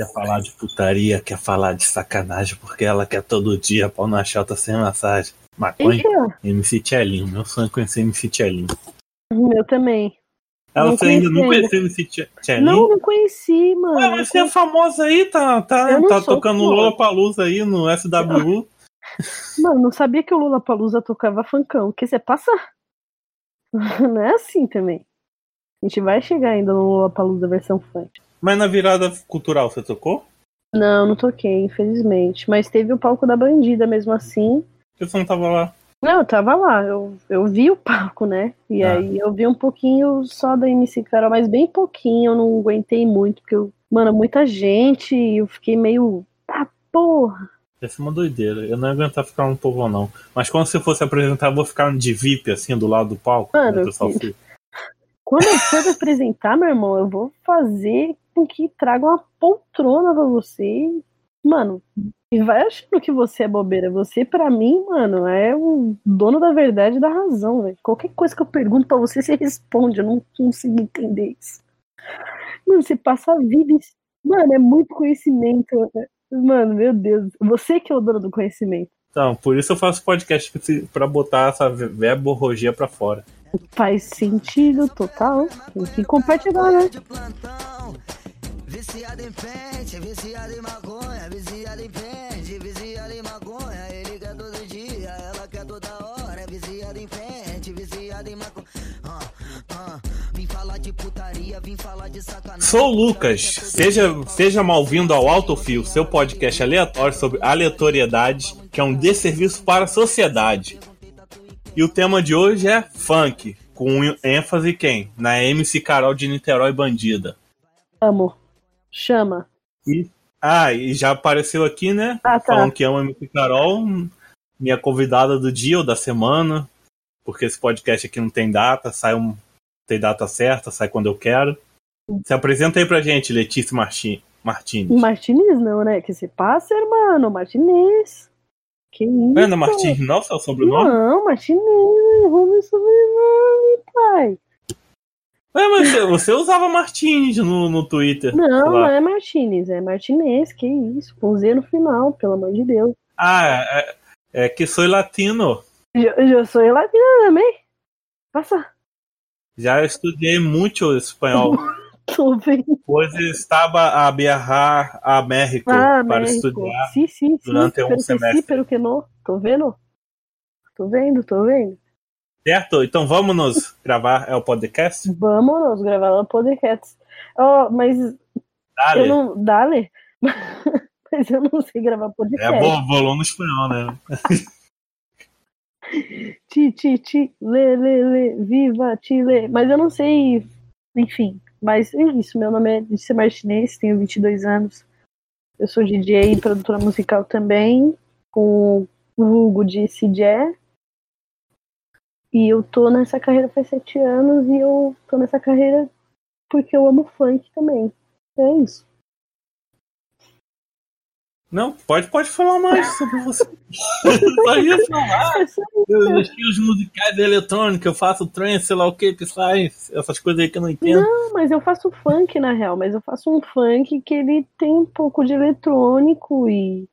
Quer falar de putaria, quer falar de sacanagem, porque ela quer todo dia pau na chota sem massagem. Maconha, MC Tchelinho. Meu sonho é conhecer MC Tchelinho. Meu também. Ela Não você ainda não conheceu MC Tche- Tchelinho? Não, não conheci, mano. Mas você é famosa aí, tá, tá, tá tocando. Lola Palusa aí no SWU. Mano, não sabia que o Lula Palusa tocava funkão. Que você passa? Não é assim também. A gente vai chegar ainda no Lula Palusa versão funk. Mas na virada cultural você tocou? Não, não toquei, infelizmente. Mas teve o palco da bandida mesmo assim. Você não tava lá. Não, eu tava lá, eu, eu vi o palco, né? E Ah. aí eu vi um pouquinho só da MC Carol, mas bem pouquinho, eu não aguentei muito, porque, eu, mano, muita gente, e eu fiquei meio. Ah, porra! Ia ser uma doideira. Eu não ia aguentar ficar um povão, não. Mas quando você fosse apresentar, eu vou ficar de VIP, assim, do lado do palco. Mano, né, filho. Quando eu for apresentar, meu irmão, eu vou fazer com que traga uma poltrona pra você. Mano, e vai achando que você é bobeira. Você, pra mim, mano, é o dono da verdade e da razão, velho. Qualquer coisa que eu pergunto pra você, você responde. Eu não consigo entender isso. Mano, você passa a vida. Mano, é muito conhecimento. Mano, meu Deus. Você que é o dono do conhecimento. Então, por isso eu faço podcast pra botar essa verborrogia pra fora. Faz sentido total. Tem que compartilhar, né? Viciado em pente, viciado em maconha, viciado em pente, viciado em maconha. Ele quer todo dia, ela quer toda hora. Viciado em pente, viciado em maconha. Ah, ah, vim falar de putaria, vim falar de sacanagem. Sou o Lucas. Seja, seja mal-vindo ao Autofio, seu podcast aleatório sobre aleatoriedades, que é um desserviço para a sociedade. E o tema de hoje é funk, com ênfase quem? Na MC Carol de Niterói Bandida. Amo. Chama. E, ah, e já apareceu aqui, né? Ah, tá. Falando que ama a MC Carol, minha convidada do dia ou da semana, porque esse podcast aqui não tem data, sai um, tem data certa, sai quando eu quero. Se apresenta aí pra gente, Letícia Martin, Martins. Martinez não, né? Que se passa, irmão. Martinez. Que isso? Ana Martins, não, seu sobrenome? Não, Martinez. Errou meu sobrenome, pai. Ué, mas você, você usava Martins no, no Twitter. Não, não é Martinez. É Martinez. Que isso? Com Z no final, pelo amor de Deus. Ah, é, é que sou latino. Eu, eu sou latina também. Passa. Já estudei muito espanhol, Vendo. pois estava a viajar a México Ah, para México. estudar. Sim, sim. durante um pero semestre. pero que não. Tô vendo? Tô vendo, tô vendo. Certo? Então vamos nos gravar é o podcast? Vamos gravar um podcast. Oh, mas Dale. eu não. Dale? mas eu não sei gravar podcast. É bom, bolão no espanhol, né? Ti, ti, ti, lê, lê, lê, viva, Chile. Mas eu não sei, enfim. Mas é isso, meu nome é Disse Martinez, tenho 22 anos. Eu sou DJ e produtora musical também, com o vulgo de CJ. E eu tô nessa carreira faz sete anos e eu tô nessa carreira porque eu amo funk também. É isso. Não, pode, pode falar mais sobre você. Só isso, falar. É só Eu estilos musicais eletrônicos, eu faço trance, sei lá o que, Psy, essas coisas aí que eu não entendo. Não, mas eu faço funk na real, mas eu faço um funk que ele tem um pouco de eletrônico e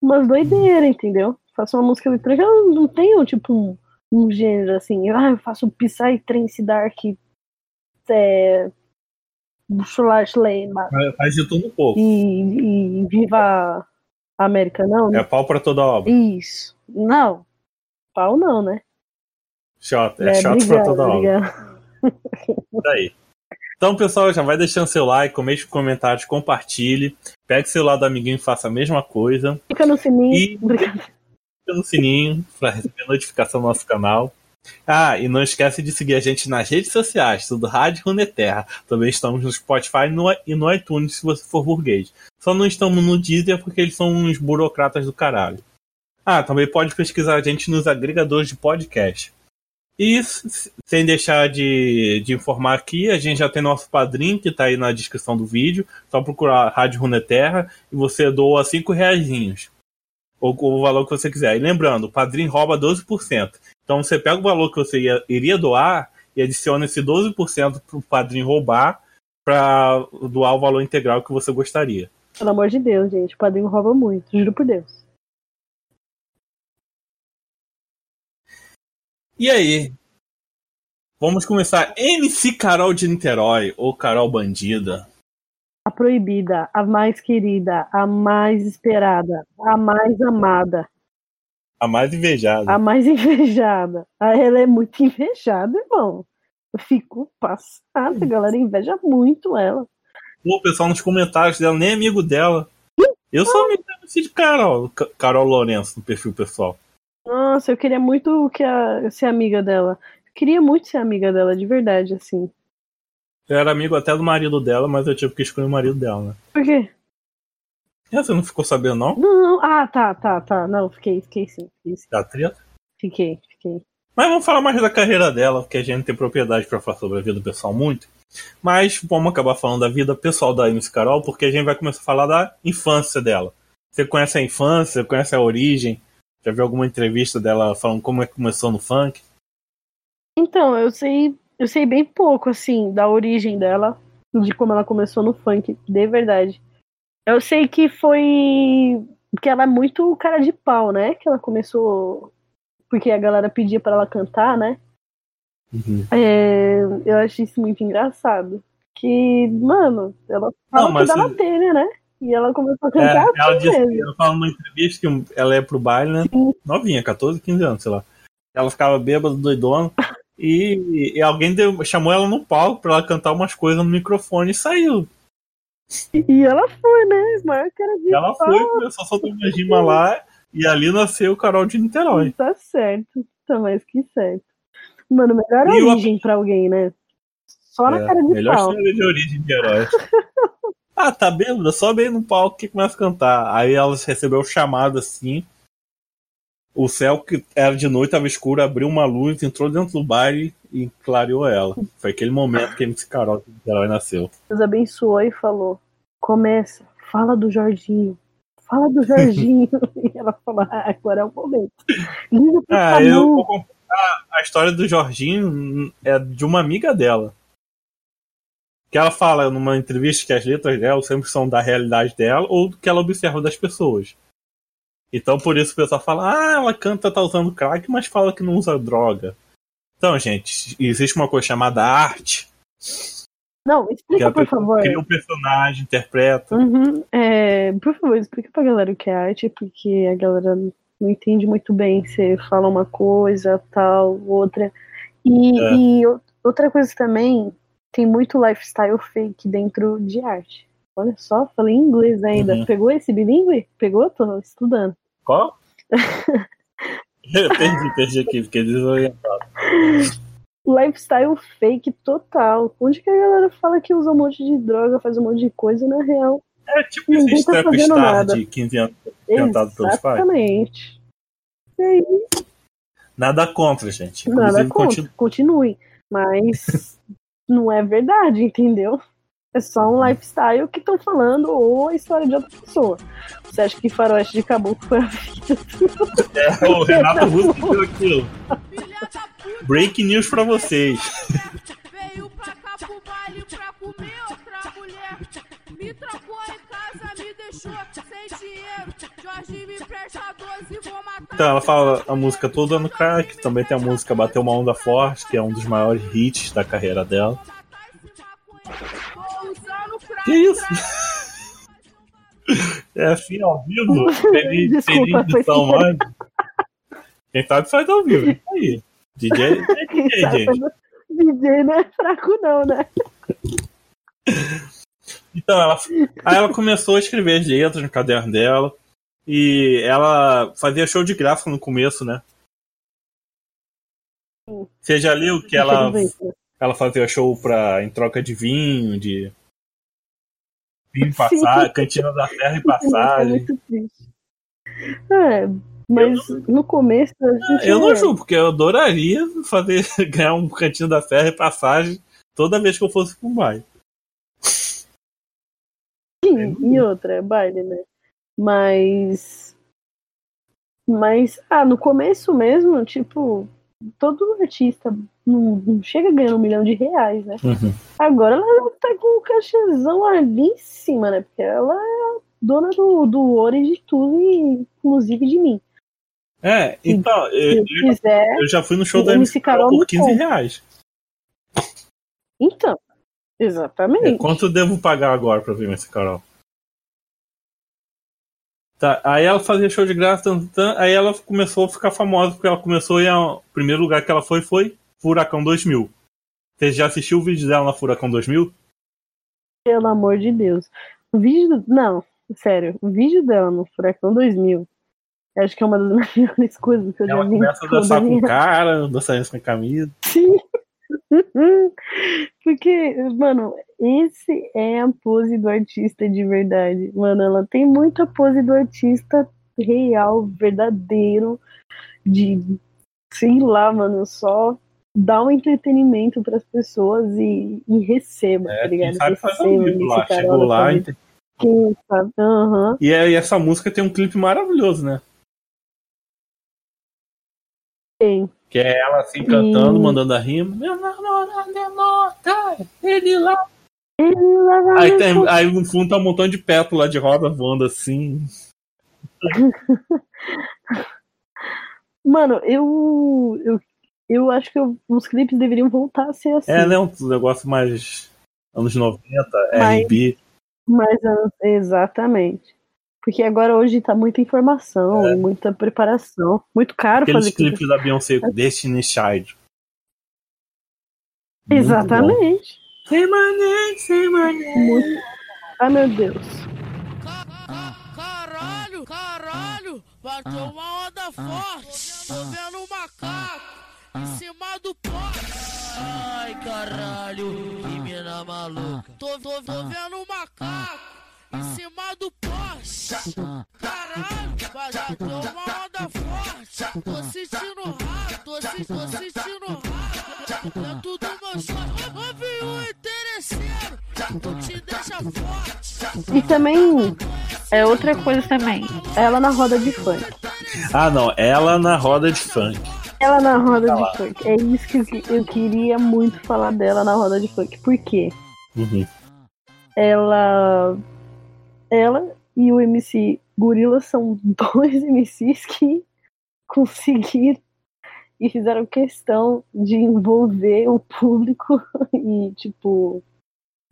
umas doideiras, entendeu? Faço uma música eletrônica, eu não tenho tipo um, um gênero assim, ah, eu faço Psy, Trance, Dark, é, Faz de tudo um pouco. e, e Viva América, não? É pau pra toda obra. Isso. Não. Pau não, né? Shot, é, shot pra toda obra. obrigado. Isso aí. Então, pessoal, já vai deixando seu like, comente comentários, compartilhe. Pegue seu lado amiguinho e faça a mesma coisa. Fica no sininho. E- Obrigado. Clica no sininho para receber notificação do nosso canal. Ah, e não esquece de seguir a gente nas redes sociais, tudo Rádio Runeterra. Também estamos no Spotify no- e no iTunes se você for burguês. Só não estamos no Deezer porque eles são uns burocratas do caralho. Ah, também pode pesquisar a gente nos agregadores de podcast. E sem deixar de, de informar aqui, a gente já tem nosso padrinho que está aí na descrição do vídeo. Só procurar Rádio Runeterra e você doa 5 reaisinhos ou o valor que você quiser. E lembrando, o padrinho rouba 12%. Então você pega o valor que você ia- iria doar e adiciona esse 12% para o padrinho roubar para doar o valor integral que você gostaria. Pelo amor de Deus, gente. O padrinho rouba muito, juro por Deus. E aí? Vamos começar. MC Carol de Niterói, ou Carol Bandida. Proibida, a mais querida, a mais esperada, a mais amada, A mais invejada. a mais invejada. Ah, Ela é muito invejada, irmão. Eu fico passada, a galera inveja muito ela. Pô, o pessoal nos comentários dela, nem é amigo dela. Eu sou amigo MC de Carol. Ca- Carol Lourenço, no perfil pessoal. Nossa, eu queria muito que a, ser amiga dela. Eu queria muito ser amiga dela, de verdade, assim. Eu era amigo até do marido dela, mas eu tive que escolher o marido dela, né? Por quê? É, você não ficou sabendo, não? Não, não. Ah, tá, tá, tá. Não, fiquei, fiquei sim. Fiquei, sim. Da treta? fiquei. fiquei. Mas vamos falar mais da carreira dela, porque a gente tem propriedade pra falar sobre a vida pessoal muito. Mas vamos acabar falando da vida pessoal da MC Carol, porque a gente vai começar a falar da infância dela. Você conhece a infância, conhece a origem? Já viu alguma entrevista dela falando como é que começou no funk? Então, eu sei, eu sei bem pouco, assim, da origem dela, de como ela começou no funk, de verdade. Eu sei que foi. que ela é muito cara de pau, né? Que ela começou. Porque a galera pedia pra ela cantar, né? É, eu acho isso muito engraçado. Que, mano, ela fala Não, mas que dá na telha, né? E ela começou a É, cantar ela assim disse, mesmo. ela fala numa entrevista que ela ia pro baile, né? Sim. Novinha, 14, 15 anos, sei lá. Ela ficava bêbada, doidona. E, e alguém deu- chamou ela no palco pra ela cantar umas coisas no microfone e saiu. E ela foi, né? Maior cara de E ela pau. foi, começou a soltar uma rima lá. E ali nasceu o Carol de Niterói. Tá certo. Tá mais que certo. Mano, melhor E origem pra alguém, né? Só na É, cara de melhor pau. história de origem de herói. ah, tá bêbada? Sobe aí no palco que começa a cantar. Aí ela recebeu o chamado assim. O céu que era de noite, tava escuro, abriu uma luz, entrou dentro do baile e clareou ela. Foi aquele momento que a MC Carol Niterói nasceu. Deus abençoou e falou: começa, fala do Jorginho. Fala do Jorginho. e ela falou: ah, agora é o momento. Liga pro Ah, eu vou contar a história do Jorginho é de uma amiga dela. Que ela fala numa entrevista que as letras dela sempre são da realidade dela ou do que ela observa das pessoas. Então por isso o pessoal fala, ah, ela canta, tá usando crack, mas fala que não usa droga. Então, gente, existe uma coisa chamada arte, Não, explica, por favor. cria um personagem, interpreta. Uhum, é, por favor, explica pra galera o que é arte, porque a galera não entende muito bem. Você fala uma coisa, tal, outra. E, É. e outra coisa também, tem muito lifestyle fake dentro de arte. Olha só, falei inglês ainda. Uhum. Pegou esse bilíngue? Pegou? Tô estudando. Qual? Eu perdi, perdi aqui, fiquei desorientado. Lifestyle fake total. Onde que a galera fala que usa um monte de droga, faz um monte de coisa, e na real. É tipo esse tá nada. de 15 anos. Cantado pelos pais? Exatamente. E aí, Nada contra, gente. Nada Inclusive, contra, continua- continue. Mas não é verdade, entendeu? É só um lifestyle que estão falando ou a história de outra pessoa. Você acha que faroeste de caboclo foi a vida? É, o Renato Russo que deu aquilo. Break news pra vocês. Veio pra cá pro baile pra comer outra mulher. Me trancou em casa, me deixou sem dinheiro. Jorge me presta 12, vou matar. Então, ela fala a música toda no crack. Também tem a música Bateu uma Onda Forte, que é um dos maiores hits da carreira dela. Que isso? É assim, ao vivo? Feliz, Desculpa, foi edição sem mais. Quem sabe faz ao vivo. Isso aí. DJ, é DJ, gente. DJ não é fraco, não, né? Então, ela, aí ela começou a escrever as letras no caderno dela. E ela fazia show de gráfico no começo, né? Você já leu que ela, ela fazia show pra, em troca de vinho, de vinho passar, cantina da terra e É passagem. muito triste. É, mas no começo a gente. Eu não é- julgo, porque eu adoraria fazer ganhar um cantinho da terra e passagem toda vez que eu fosse pro baile. Sim, e outra, é baile, né? Mas. Mas, ah, no começo mesmo, tipo, todo artista não, não chega ganhando um milhão de reais, né? Uhum. Agora ela tá com um cachezão ali em cima, né? Porque ela é a dona do, do ouro e de tudo, e inclusive de mim. É, então, Se eu, quiser, eu já fui no show o da MC Carol por 15 me reais. então. Exatamente. É, quanto eu devo pagar agora pra ver MC Carol? Tá, aí ela fazia show de graça, aí ela começou a ficar famosa, porque ela começou e o primeiro lugar que ela foi foi Furacão 2000. Você já assistiu o vídeo dela na Furacão 2000? Pelo amor de Deus. O vídeo. Não, sério. O vídeo dela no Furacão 2000. eu Acho que é uma das melhores coisas que eu Ela já vi. em começa a dançar com o cara, dançar sem camisa. Sim. Porque, mano, esse é a pose do artista de verdade. Mano, ela tem muita pose do artista real, verdadeiro, de sei lá, mano, só dá um entretenimento pras pessoas e, e receba, tá É, quem ligado? sabe Receba esse lá. Chegou lá pra e. Quem sabe? Aham. e essa música tem um clipe maravilhoso, né? Tem. Que é ela assim cantando, mandando a rima. Meu namorado é ele lá. Ele lá Aí, tem, aí no fundo tá um montão de pétala de roda voando assim. Mano, eu, eu, eu acho que eu- os clipes deveriam voltar a ser assim. É, né? Um negócio mais anos 90, Mas- RB. Mas ah, exatamente. Porque agora hoje tá muita informação, É. muita preparação. Muito caro Aqueles fazer clipe. clipes da Beyoncé, Destiny Child. Muito bom. Exatamente. My name. Muito. Ai meu Deus. Caralho, caralho, bateu uma onda forte. Tô vendo um macaco em cima do poste. Ai, caralho, que mina maluca. Tô, tô, tô vendo um macaco em cima do poste. Caralho, bateu uma onda forte. Tô sentindo raro, tô, se- tô sentindo raro. Dentro do meu short, ouvi o interesseiro. Tu te deixa forte. E também é outra coisa também. Ela na roda de funk. Ah, não. Ela na roda de funk. Ela na roda de funk. É isso que eu, que- eu queria muito falar dela na roda de funk. Por quê? Uhum. Ela. Ela e o MC Gorila são dois MCs que conseguiram e fizeram questão de envolver o público e, tipo,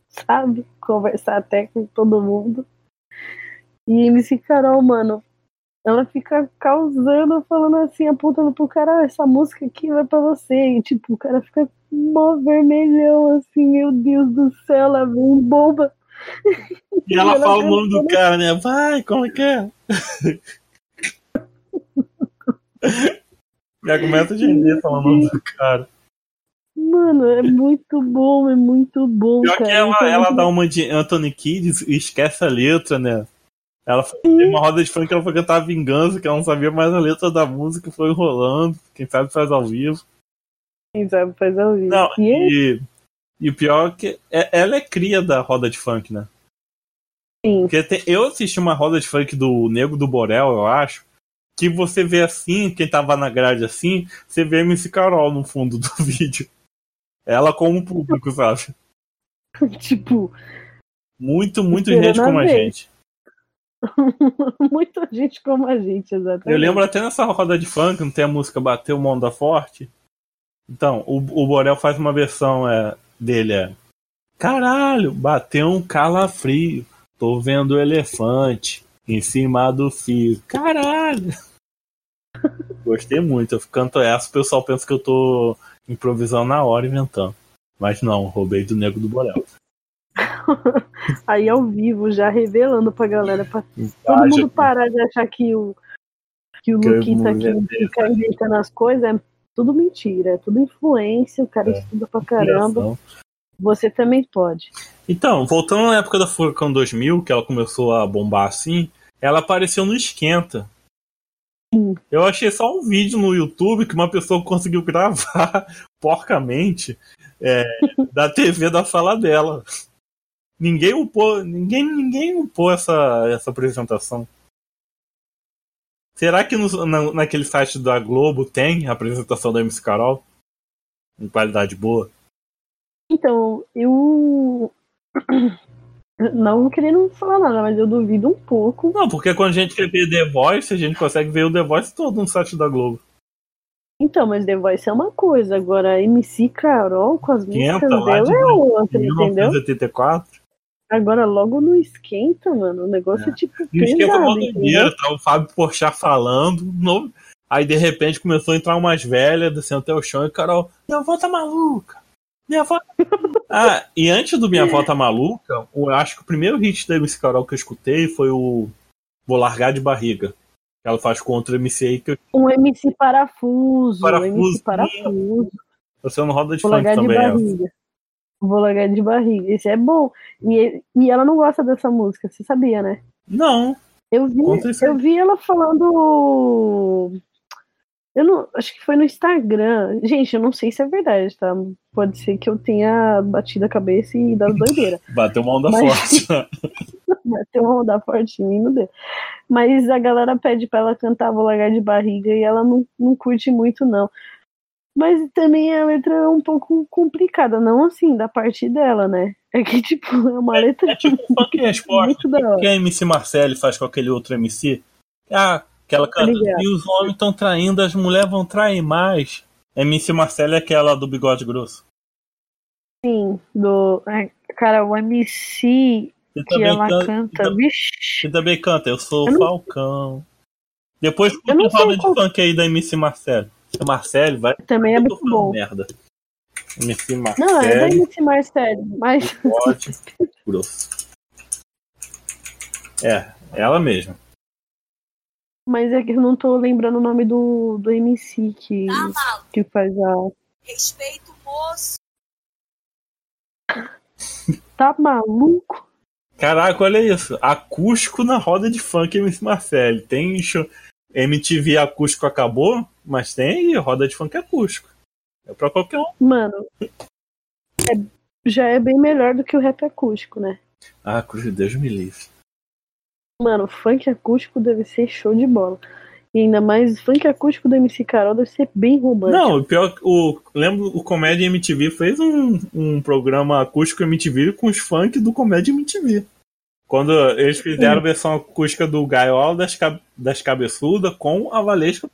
sabe, conversar até com todo mundo. E MC Carol, mano, ela fica causando, falando assim, apontando pro cara, "Ah, essa música aqui vai pra você. E, tipo, o cara fica mó vermelhão, assim, meu Deus do céu, ela vem bomba. E ela Ela fala o nome do cara, né? Vai, como é que é? Já começa a gemer falando o nome do cara. Mano, é muito bom, é muito bom, Pior cara. que ela, Então, ela dá uma de Anthony Kidd e esquece a letra, né? Ela foi uma roda de funk ela foi cantar Vingança, que ela não sabia mais a letra da música, foi enrolando. Quem sabe faz ao vivo. Quem sabe faz ao vivo. Não, E é e, e o pior é que é- ela é cria da roda de funk, né? Sim. Porque tem- eu assisti uma roda de funk do Nego do Borel, eu acho, que você vê assim, quem tava na grade assim, você vê a MC Carol no fundo do vídeo. Ela como público, sabe? tipo, Muito, muito gente como a gente. muita gente como a gente, exatamente. Eu lembro até nessa roda de funk, não tem a música Bateu uma Onda Forte? Então, o, o Borel faz uma versão é, dele, é Caralho, bateu um calafrio, tô vendo o elefante em cima do fio. Caralho! Gostei muito, eu canto essa, o pessoal pensa que eu tô improvisando na hora, inventando. Mas não, roubei do Nego do Borel. Aí ao vivo, já revelando pra galera, pra todo Ah, mundo parar de achar que o, que o Luquita aqui dessa. fica inventando as coisas, é tudo mentira, é tudo influência, o cara É. estuda pra caramba. Você também pode. Então, voltando na época da Furacão 2000, que ela começou a bombar assim, ela apareceu no Esquenta. Eu achei só um vídeo no YouTube que uma pessoa conseguiu gravar porcamente é, da TV da sala dela. Ninguém upou, ninguém, ninguém upou essa, essa apresentação. Será que no- na- naquele site da Globo tem a apresentação da MC Carol? Em qualidade boa? Então, eu. Não querendo falar nada, mas eu duvido um pouco. Não, porque quando a gente quer ver The Voice, a gente consegue ver o The Voice todo no site da Globo. Então, mas The Voice é uma coisa, agora MC Carol com as músicas dela de é outra, entendeu? 1984. Agora logo no esquenta, mano, o negócio é, tipo E o pesado, mó entendeu? doideira, tá o Fábio Porchat falando. no- Aí de repente começou a entrar umas velhas descendo até o chão e Carol, minha avó tá maluca. Minha avó. tá maluca." ah, e antes do Minha Avó Tá Maluca, eu acho que o primeiro hit da MC Carol que eu escutei foi o Vou Largar de Barriga. Que ela faz contra o MC aí que eu- Um MC parafuso, Parafuso, um MC parafuso. você não roda de Vou funk largar de também. essa. Vou largar de barriga. Esse é bom. E, e ela não gosta dessa música, você sabia, né? Não, Eu vi, isso eu vi ela falando. Eu não. Acho que foi no Instagram. Gente, eu não sei se é verdade, tá? Pode ser que eu tenha batido a cabeça e dado doideira. bateu uma onda Mas- forte. Bateu uma onda forte em mim, não deu. Mas a galera pede pra ela cantar Vou Largar de Barriga e ela não, não curte muito, não. Mas também a letra é um pouco complicada, não assim, da parte dela, né? É que, tipo, é uma letra É tipo funk resposta. hora. que a MC Marcele faz com aquele outro MC. Ah, que ela canta. ligado. E os homens estão traindo, as mulheres vão trair mais. MC Marcele é aquela do bigode grosso. Sim, do. é, Cara, o MC Que que ela can- canta, vixi. que também canta, eu sou Eu não- Falcão. Depois escuta o roda de funk aí da MC Marcele. A Marcele vai. Também é muito bom. merda. MC Não, é MC Marcelo, mas. bigode grosso. É, ela mesma. Mas é que eu não tô lembrando o nome do, do MC que, que faz a. Respeito o moço. Tá maluco? Caraca, olha isso. Acústico na roda de funk MC Marcele. Tem show... MTV acústico acabou, mas tem aí roda de funk acústico. É pra qualquer um. Mano, é- já é bem melhor do que o rap acústico, né? Ah, cruz de Deus me livre. Mano, funk acústico deve ser show de bola. E ainda mais funk acústico do MC Carol deve ser bem romântico. Não, o pior que o. Lembro o Comédia MTV fez um, um programa acústico MTV com os funk do Comédia MTV. Quando eles fizeram a versão acústica do Gaiola das, ca... das Cabeçudas com a Valesca.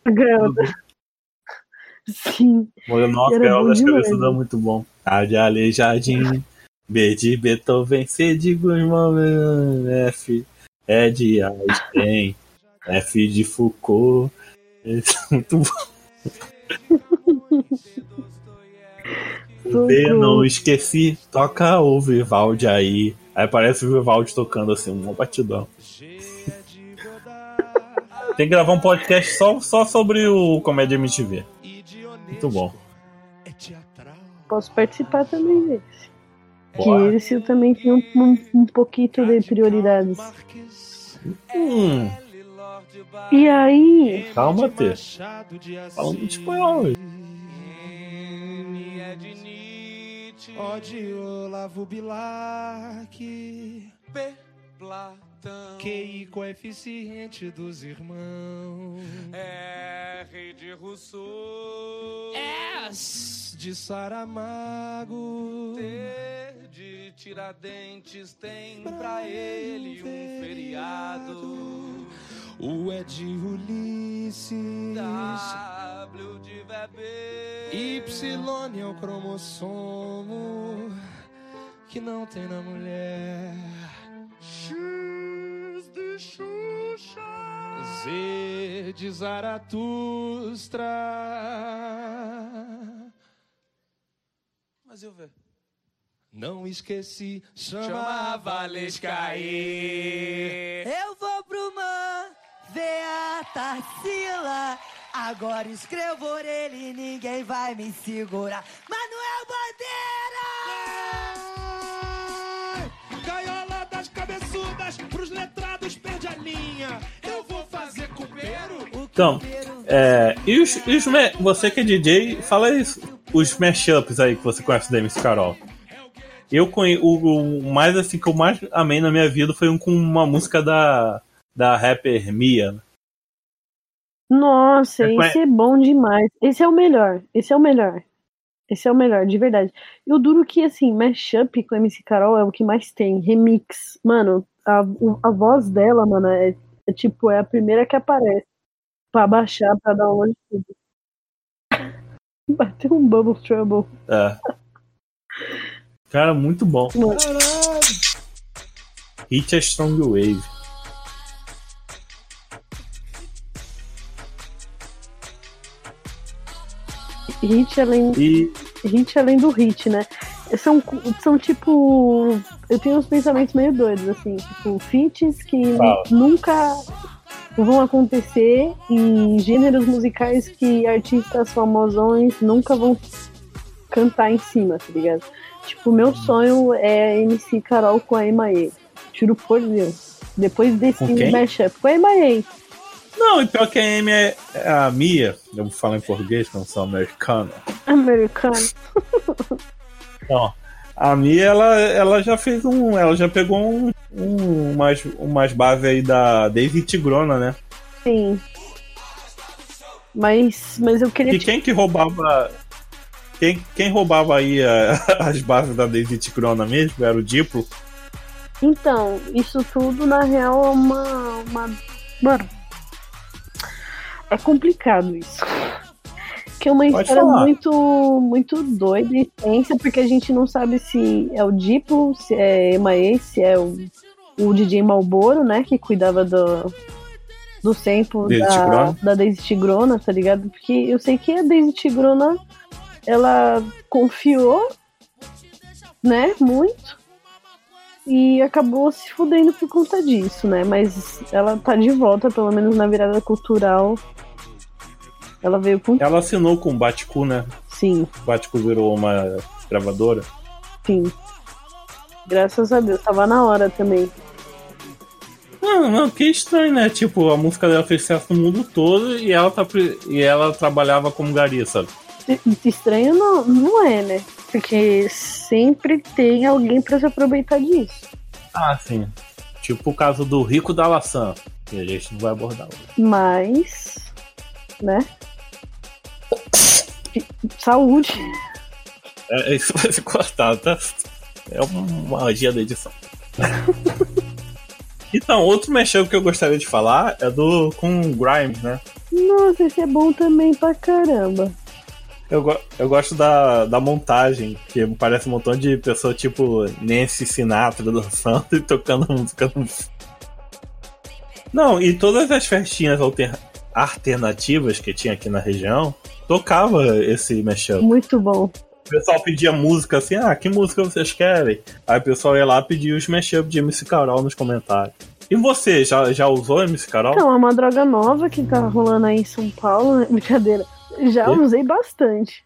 Sim. Nossa, Gaiola das. Cabeçudas é muito bom. A de Aleijadinho, B de Beethoven, C de Guzmão, F é de Einstein, F de Foucault. Esse é muito bom. B, não esqueci, toca o Vivaldi aí. Aí parece o Vivaldi tocando assim, um batidão. Tem que gravar um podcast só, só sobre o Comédia MTV. Muito bom. Posso participar também desse. Que esse eu também tenho um, um, um pouquinho de prioridades. Hum, E aí, calma, T. Falando de espanhol. hoje. Ó de Olavo Bilac P. Platão. QI coeficiente dos irmãos. R de Rousseau. S de Saramago. T de Tiradentes tem pra ele um feriado o é de Ulisses. W de bebê Y é o cromossomo que não tem na mulher. X de Xuxa. Z de Zaratustra. Mas eu ver. Não esqueci, chama a Valesca aí. Eu vou pro man ver a Tarsila. Agora escrevo orelha e ninguém vai me segurar. Manuel Bandeira! Gaiola das cabeçudas, pros letrados perde a linha. Eu vou fazer cupeiro. Então, é, e os, e os você que é DJ, fala isso. Os mashups aí que você conhece da MC Carol. Eu conhe, o, o mais assim que eu mais amei na minha vida foi um com uma música da, da rapper Mia. nossa, É, esse é bom demais. Esse é o melhor. Esse é o melhor. Esse é o melhor, de verdade. E o duro que, assim, mashup com MC Carol é o que mais tem. Remix. Mano, a, a voz dela, mano, é, é tipo, é a primeira que aparece. Pra baixar, pra download tudo. Bateu um Bubble Trouble. É. Cara, muito bom. Mano, Hit é Strong Wave. Hit além, E hit além do hit, né? São, são tipo. Eu tenho uns pensamentos meio doidos, assim. Tipo, feats que nunca vão acontecer e gêneros musicais que artistas famosões nunca vão cantar em cima, tá ligado? Tipo, meu sonho é MC Carol com a Emae. Tiro por Deus. Depois desse quem? mashup. Com a Emae. Não, e pior que a Amy é, é a Mia. Eu vou falar em português, não sou americano. Americano. Não. A Mia, ela, ela já fez um. Ela já pegou um, um, umas, umas bases aí da Daisy Tigrona, né? Sim. Mas, mas eu queria E quem que roubava. Quem, quem roubava aí a- as bases da Daisy Tigrona mesmo? Era o Diplo. Então, isso tudo na real é uma. uma... Mano. É complicado isso. Que é uma Pode história falar. muito, muito doida e tensa, porque a gente não sabe se é o Diplo, se é Emae, se é o, o DJ Malboro, né? Que cuidava do, do Daisy da, Tigrona. da Daisy Tigrona, tá ligado? Porque eu sei que a Daisy Tigrona ela confiou, né? Muito e acabou se fudendo por conta disso, né? Mas ela tá de volta, pelo menos na virada cultural. Ela veio com Ela assinou com o Baticu, né? sim, O Baticu virou uma gravadora. sim. Graças a Deus, tava na hora também. Não, não, que estranho, né? Tipo, a música dela fez sucesso no mundo todo e ela, tá, e ela trabalhava como gari, sabe? Estranho não, não é, né? Porque sempre tem alguém pra se aproveitar disso. Ah, sim. Tipo o caso do Rico da Laçã, que a gente não vai abordar hoje. Mas, né? Saúde. É, isso vai ser cortado, tá? É uma magia da edição. então, outro mashup que eu gostaria de falar é do com o Grimes, né? Nossa, esse é bom também pra caramba. Eu, go- eu gosto da, da montagem, que parece um montão de pessoa tipo Nancy Sinatra dançando e tocando música Não, e todas as festinhas alter- alternativas que tinha aqui na região tocava esse mashup. Muito bom. O pessoal pedia música assim, ah, que música vocês querem? Aí o pessoal ia lá pedia os mashup de MC Carol nos comentários. E você, já, já usou MC Carol? Então, é uma droga nova que tá rolando aí em São Paulo, né? brincadeira. Já E? usei bastante,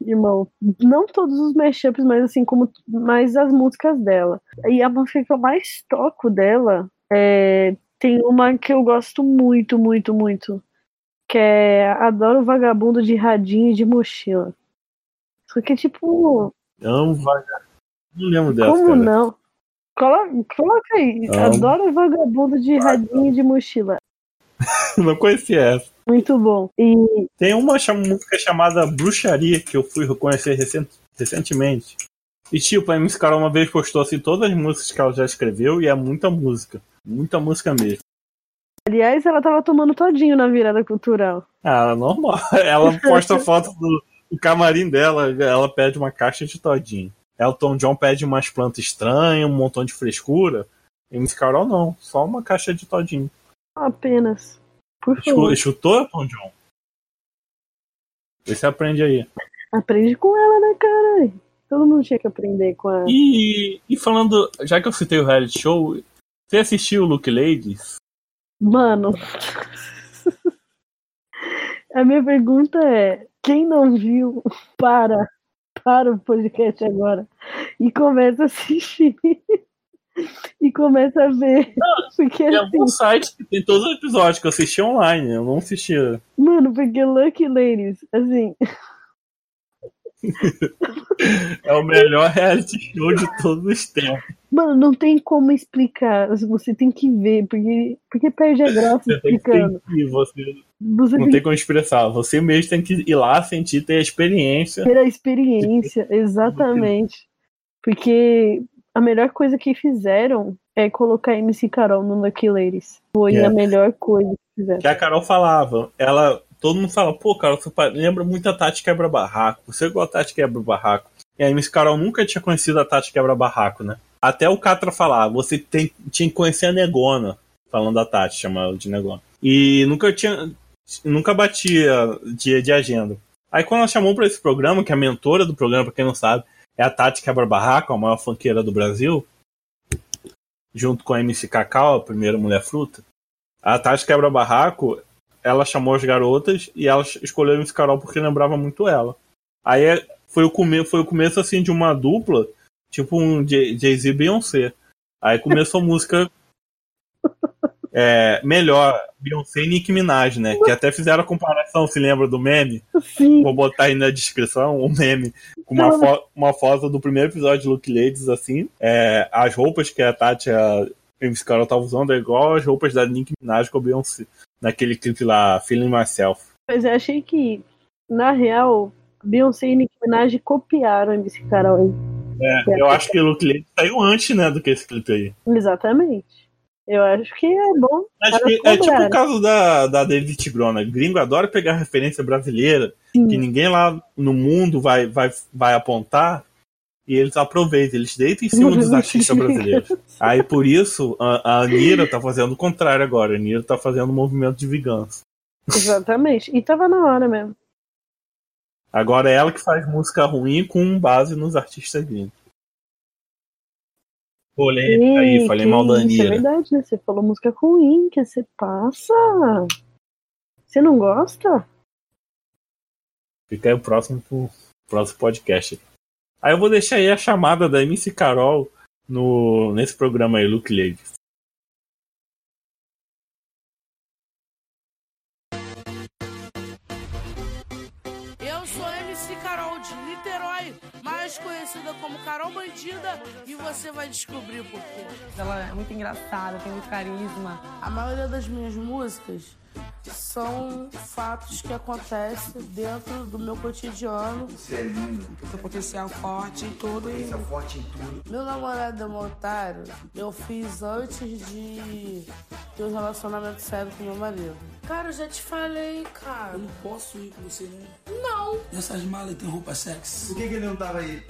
irmão. Não todos os mashups, mas assim, como mais as músicas dela. E a música que eu mais toco dela é. Tem uma que eu gosto muito, muito, muito. Que é Adoro Vagabundo de Radinho e de Mochila. Só que, tipo, Amo vaga. Não lembro dessa. como cara. não? Coloca, coloca aí. Amo. Adoro Vagabundo de Radinho e de Mochila. Não conhecia essa. Muito bom. E Tem uma música chamada Bruxaria que eu fui reconhecer recen- recentemente. E tipo, a MC Carol uma vez postou assim todas as músicas que ela já escreveu e é muita música. Muita música mesmo. Aliás, ela tava tomando todinho na virada cultural. Ah, normal. Ela posta foto do, do camarim dela, ela pede uma caixa de todinho. Elton John pede umas plantas estranhas, um montão de frescura. E MC Carol não, só uma caixa de todinho. Apenas. Por favor. Escutou, Elton John? Se aprende aí. Aprende com ela, né, cara? Todo mundo tinha que aprender com ela. E, e falando, já que eu citei o reality show, você assistiu o Look Ladies? Mano. A minha pergunta é: quem não viu, para. Para o podcast agora. E começa a assistir. E começa a ver. Porque Tem assim, algum site que tem todos os episódios que eu assisti online, eu não assistia. mano, porque Lucky Ladies, assim, É o melhor reality show de todos os tempos. Mano, não tem como explicar. Você tem que ver, porque, porque perde a graça Você tem que explicando. você Você não tem tem como expressar. Você mesmo tem que ir lá sentir, ter a experiência. ter a experiência, exatamente. Porque a melhor coisa que fizeram é colocar MC Carol no Lucky Ladies. Foi É. a melhor coisa que fizeram. Que a Carol falava. Ela. Todo mundo fala, pô, Carol, você lembra muito a Tati Quebra-Barraco. Você igual a Tati Quebra-Barraco. E a MC Carol nunca tinha conhecido a Tati Quebra-Barraco, né? Até o Catra falar, você tem, tinha que conhecer a Negona. Falando da Tati, chamava ela de Negona. E nunca tinha. Nunca batia dia de agenda. Aí quando ela chamou pra esse programa, que é a mentora do programa, pra quem não sabe, é a Tati Quebra-Barraco, a maior funkeira do Brasil. Junto com a MC Cacau, a primeira mulher fruta. A Tati Quebra-Barraco, ela chamou as garotas e ela escolheu a MC Carol porque lembrava muito ela. Aí é- foi o, come, foi o começo assim de uma dupla, tipo um Jay- Jay-Z e Beyoncé. Aí começou a música é, melhor, Beyoncé e Nicki Minaj, né? Que até fizeram a comparação, se lembra do meme? Sim, Vou botar aí na descrição o meme com uma, fo uma foto do primeiro episódio de Look Ladies, assim. É, as roupas que a Tati, a MC Carol tava usando é igual as roupas da Nicki Minaj com a Beyoncé. Naquele clipe lá, Feeling Myself. mas eu achei que, na real, Beyoncé e Nicki Minaj copiaram a MC Carol. É, eu acho que o Look Ladies saiu antes, né, do que esse clipe aí. Exatamente. Eu acho que é bom. Que é tipo o caso da, da David Tigrona. Gringo adora pegar referência brasileira Sim. que ninguém lá no mundo vai, vai, vai apontar e eles aproveitam, eles deitam em cima dos artistas brasileiros. Aí por isso a, a Anira tá fazendo o contrário agora. A Anira tá fazendo um movimento de vingança. Exatamente. E tava na hora mesmo. Agora é ela que faz música ruim com base nos artistas gringos. Polêmica aí, Ei, falei mal da É Anira. verdade, né? Você falou música ruim, que você passa. Você não gosta? Fica aí o próximo pro próximo podcast. Aí eu vou deixar aí a chamada da MC Carol no, nesse programa aí, Luke Ladies. Conhecida como Carol Bandida, e você vai descobrir por quê. Ela é muito engraçada, tem muito carisma. A maioria das minhas músicas são fatos que acontecem dentro do meu cotidiano. Você é lindo, Tem potencial forte em tudo e você é forte em tudo. Meu namorado é um otário, eu fiz antes de ter um relacionamento sério com meu marido. Cara, eu já te falei, cara. Eu não posso ir com você, né? Não. Essas malas têm roupa sexy. Por que, que ele não tava aí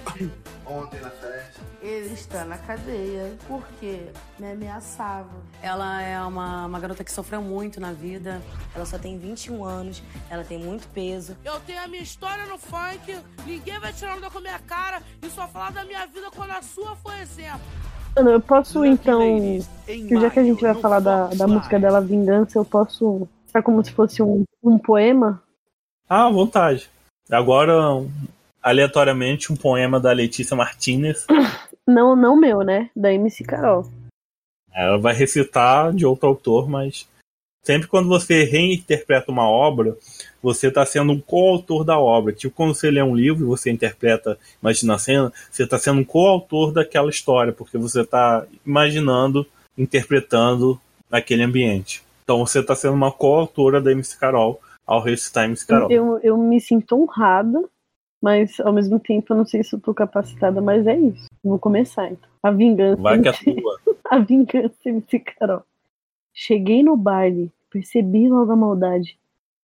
ontem na festa? Ele está na cadeia porque me ameaçava. ela é uma, uma garota que sofreu muito na vida. Ela só tem 21 anos, ela tem muito peso. Eu tenho a minha história no funk, ninguém vai tirar onda com a minha cara e só falar da minha vida quando a sua foi exemplo. Mano, eu posso então. Já que a gente vai falar da, da música dela, Vingança, eu posso. Como se fosse um, um poema? Ah, à vontade. Agora, um, aleatoriamente, um poema da Letícia Martinez. Não, não meu, né? Da MC Carol. Ela vai recitar de outro autor, mas sempre quando você reinterpreta uma obra, você está sendo um coautor da obra. Tipo quando você lê um livro e você interpreta, imagina a cena, você está sendo um coautor daquela história, porque você está imaginando, interpretando aquele ambiente. Então você está sendo uma coautora da MC Carol ao recitar MC Carol. Eu, eu me sinto honrada, mas ao mesmo tempo eu não sei se eu tô capacitada, mas é isso. Vou começar então. A vingança. Vai que é tua. A vingança MC Carol. Cheguei no baile, percebi logo a maldade.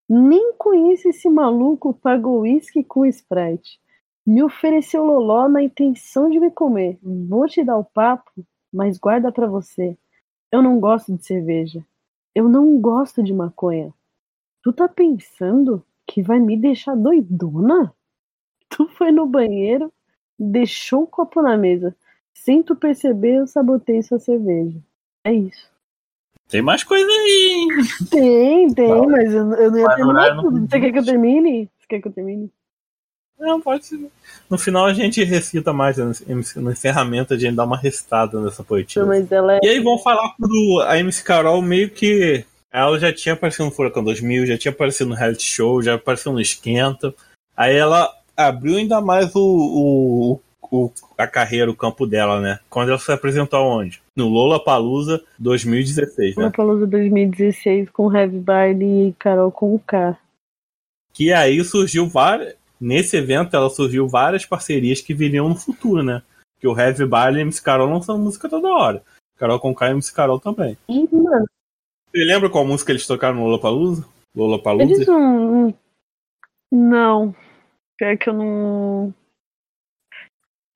Nem conheço esse maluco, pagou uísque com Sprite. Me ofereceu loló na intenção de me comer. Vou te dar o papo, mas guarda pra você. Eu não gosto de cerveja. Eu não gosto de maconha. Tu tá pensando que vai me deixar doidona? Tu foi no banheiro, deixou o copo na mesa. Sem tu perceber, eu sabotei sua cerveja. É isso. Tem mais coisa aí. hein? Tem, tem, Não. mas eu, eu não ia terminar tudo. Você quer que eu termine? Você quer que eu termine? Não, pode ser. No final a gente recita mais, né? no encerramento a gente dá uma recitada nessa ela é. E aí vão falar pro a MC Carol meio que ela já tinha aparecido no Furacão 2000, já tinha aparecido no reality show, já apareceu no Esquenta. Aí ela abriu ainda mais o, o, o- a carreira, o campo dela, né? Quando ela se apresentou aonde? No Lollapalooza 2016, né? Lollapalooza 2016 com Heavy Baile e Carol com K. Que aí surgiu várias. Nesse evento, ela surgiu várias parcerias que viriam no futuro, né? Que o Heavy Baile e MC Carol lançam música toda hora. Carol com K e MC Carol também. E, mano, Você lembra qual música eles tocaram no Lollapalooza? Lollapalooza? eles não. Não. Pior que eu não.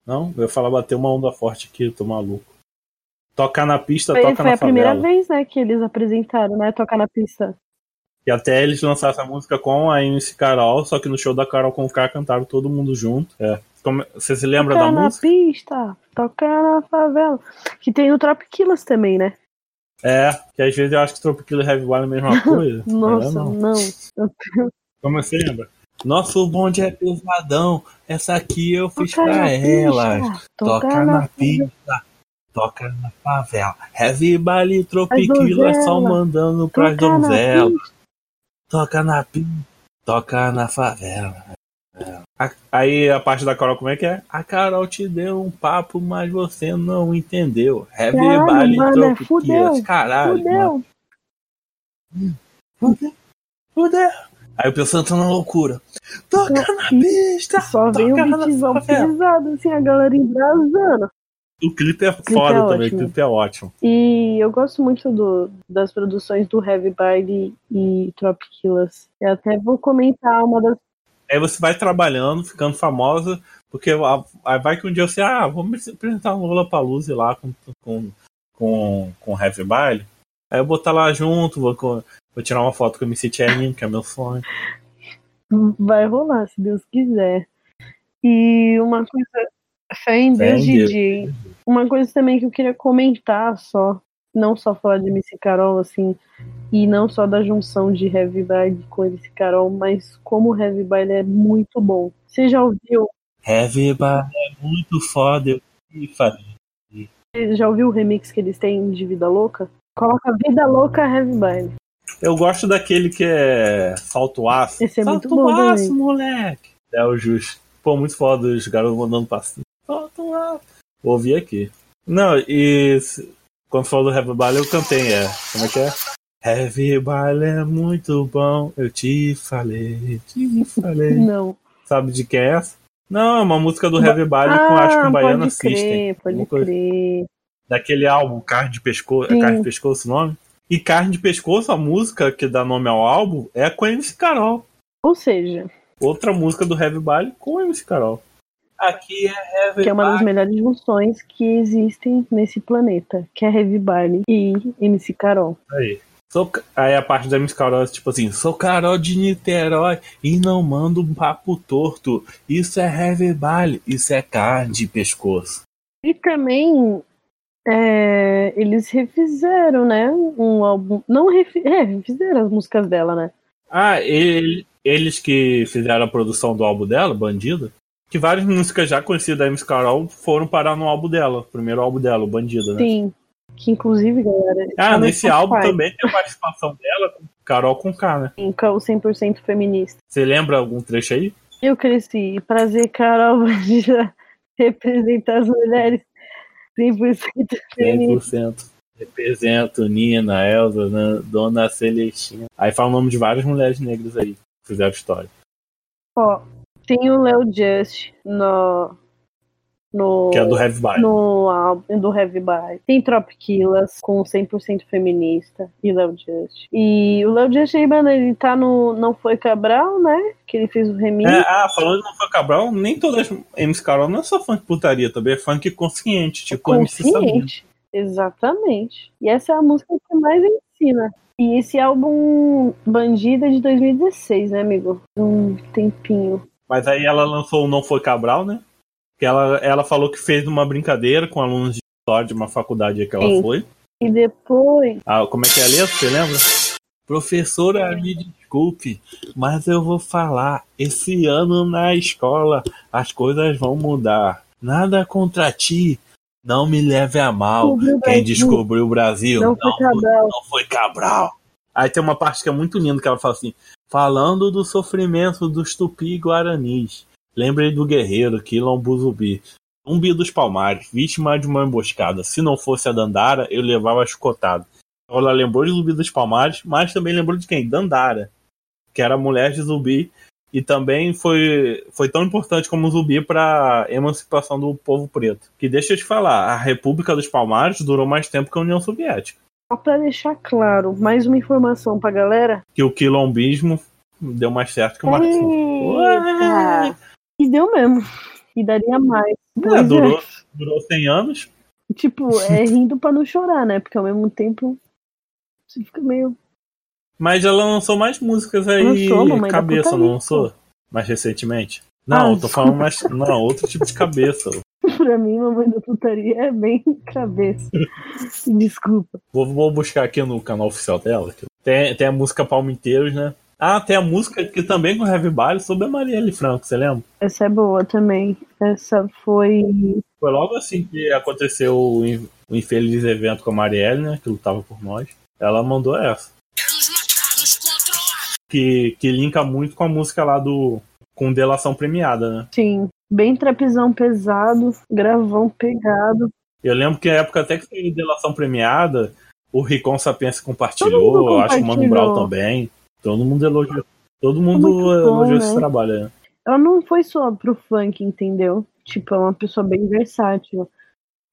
Não? Eu ia falar bater uma onda forte aqui, eu tô maluco. Tocar na pista, Foi, toca foi na a primeira favela. vez, né, que eles apresentaram, né? Tocar na pista. E até eles lançaram essa música com a MC Carol, só que no show da Carol com K cantaram todo mundo junto. É. Você se lembra tocar da na música? pista, tocar na favela. Que tem no Tropiquilas também, né? É, que às vezes eu acho que Tropiquilo e Heavy Ball é a mesma coisa. Nossa, É, não. não. Como você lembra? Nosso bonde é pesadão, essa aqui eu fiz Tocar pra elas. pista, Toca tocar na na pista, toca na favela. Heavy Ball Tropiquilo é só mandando pras donzelas. Toca na pista, toca na favela. É. A- Aí a parte da Carol, como é que é? A Carol te deu um papo, mas você não entendeu. Heavy Caralho, mano, fudeu, Caralho, mano. Fudeu. Fudeu. Fudeu. Aí o pessoal tá na loucura. Toca na pista! Só vem um toca na beatzão pesado, assim, a galera embrasando. O clipe é clipe foda é também, ótimo. o clipe é ótimo. E eu gosto muito do, das produções do Heavy Baile e Tropiquilas. Eu até vou comentar uma das. Aí você vai trabalhando, ficando famosa, porque vai que um dia você, ah, vamos apresentar um Lollapalooza lá com, com, com, com Heavy Baile. Aí eu vou botar lá junto, vou, vou tirar uma foto com o MC Chenin, que é meu sonho. Vai rolar, se Deus quiser. E uma coisa. Fé em Deus. DJ. Uma coisa também que eu queria comentar só. Não só falar de MC Carol, assim. E não só da junção de Heavy Baile com MC Carol, mas como o Heavy Baile é muito bom. Você já ouviu? Heavy Baile é muito foda, eu. Você já ouviu o remix que eles têm de Vida Louca? Coloca Vida Louca Heavy Baile. Eu gosto daquele que é Salto Aço. Esse é muito Salto bom Aço, moleque. É o Justo. Pô, muito foda os garotos mandando passinho. Ouvi aqui. Não, e quando falou do Heavy Baile, eu cantei, é. Como é que é? Heavy Baile é muito bom, eu te falei, te falei. Não. Sabe de quem é essa? Não, é uma música do Heavy Baile com acho que um baiano pode assistem. crer, pode crer. Daquele álbum, Carne de Pescoço. É. Carne de Pescoço o nome? E Carne de Pescoço, a música que dá nome ao álbum, é com a MC Carol. Ou seja, Outra música do Heavy Baile com a MC Carol. Aqui é Heavy que é uma das melhores junções que existem nesse planeta, que é Heavy Baile e MC Carol. Aí. Sou, aí a parte da MC Carol é tipo assim: sou Carol de Niterói e não mando um papo torto. Isso é Heavy Baile, isso é carne de pescoço. E também é, eles refizeram, né? Um álbum. Não refi, é, refizeram as músicas dela, né? Ah, ele- eles que fizeram a produção do álbum dela, Bandida, que várias músicas já conhecidas da MC Carol foram parar no álbum dela, o primeiro álbum dela, o Bandida, né? Sim. Que inclusive, galera. Ah, nesse álbum também tem a participação dela Carol com K, né? O 100% feminista. Você lembra algum trecho aí? Eu cresci. Prazer, Carol, Bandida, representar as mulheres 100% feministas. 100%. Represento Nina, Elza, né? Dona Celestina. Aí fala o nome de várias mulheres negras aí que fizeram história. Ó, tem o Léo Just no. No, Que é do Heavy Baile. No álbum do Heavy Baile. Tem Tropiquilas com 100% feminista e Léo Just. E o Léo Just aí, mano, ele tá no Não Foi Cabral, né? Que ele fez o remix. É, ah, falando de Não Foi Cabral, nem todas as MC Carol não é só funk putaria, também é funk consciente, tipo. Consciente. Exatamente. E essa é a música que mais ensina. E esse álbum Bandida é de 2016, né, amigo? Um tempinho. Mas aí ela lançou o Não Foi Cabral, né? Que ela, ela falou que fez uma brincadeira com alunos de história de uma faculdade que ela Sim. foi. E depois. Ah, como é que é a letra? Você lembra? Professora, me desculpe, mas eu vou falar. Esse ano na escola as coisas vão mudar. Nada contra ti. Não me leve a mal. Quem descobriu o Brasil Não foi Cabral. não foi Cabral. Aí tem uma parte que é muito linda que ela fala assim: falando do sofrimento dos tupi guaranis. Lembrei do guerreiro Quilombo Zumbi. Dos Palmares, vítima de uma emboscada. Se não fosse a Dandara, eu levava escotado. Ela lembrou de Zumbi dos Palmares, mas também lembrou de quem? Dandara, que era mulher de Zumbi e também foi, foi tão importante como Zumbi para a emancipação do povo preto. Que deixa eu te falar, a República dos Palmares durou mais tempo que a União Soviética. Só pra deixar claro, mais uma informação pra galera. Que o quilombismo deu mais certo que o marxismo. E deu mesmo. E daria mais. É, Pois é. durou, durou 100 anos. Tipo, é rindo pra não chorar, né? Porque ao mesmo tempo você fica meio. Mas ela lançou mais músicas aí, Lançou, cabeça, não lançou? Mais recentemente? Não, Ah, eu tô falando mais. Não, outro tipo de cabeça. pra mim, mamãe da putaria é bem cabeça. Desculpa. Vou, vou buscar aqui no canal oficial dela. Tem, tem a música Palmiteiros, né? Ah, tem a música que também com Heavy Baile sobre a Marielle Franco, você lembra? Essa é boa também. Essa foi. Foi logo assim que aconteceu o, o infeliz evento com a Marielle, né? Que lutava por nós. Ela mandou essa. Que, que linka muito com a música lá do. Com delação premiada, né? Sim, bem trapezão pesado, gravão pegado. Eu lembro que na época até que saiu delação premiada, o Ricon Sapiens mundo compartilhou, acho que o Mano Brown compartilhou. também. Todo mundo elogiou. Todo mundo bom, elogiou né? esse trabalho, né? Ela não foi só pro funk, entendeu? Tipo, é uma pessoa bem versátil.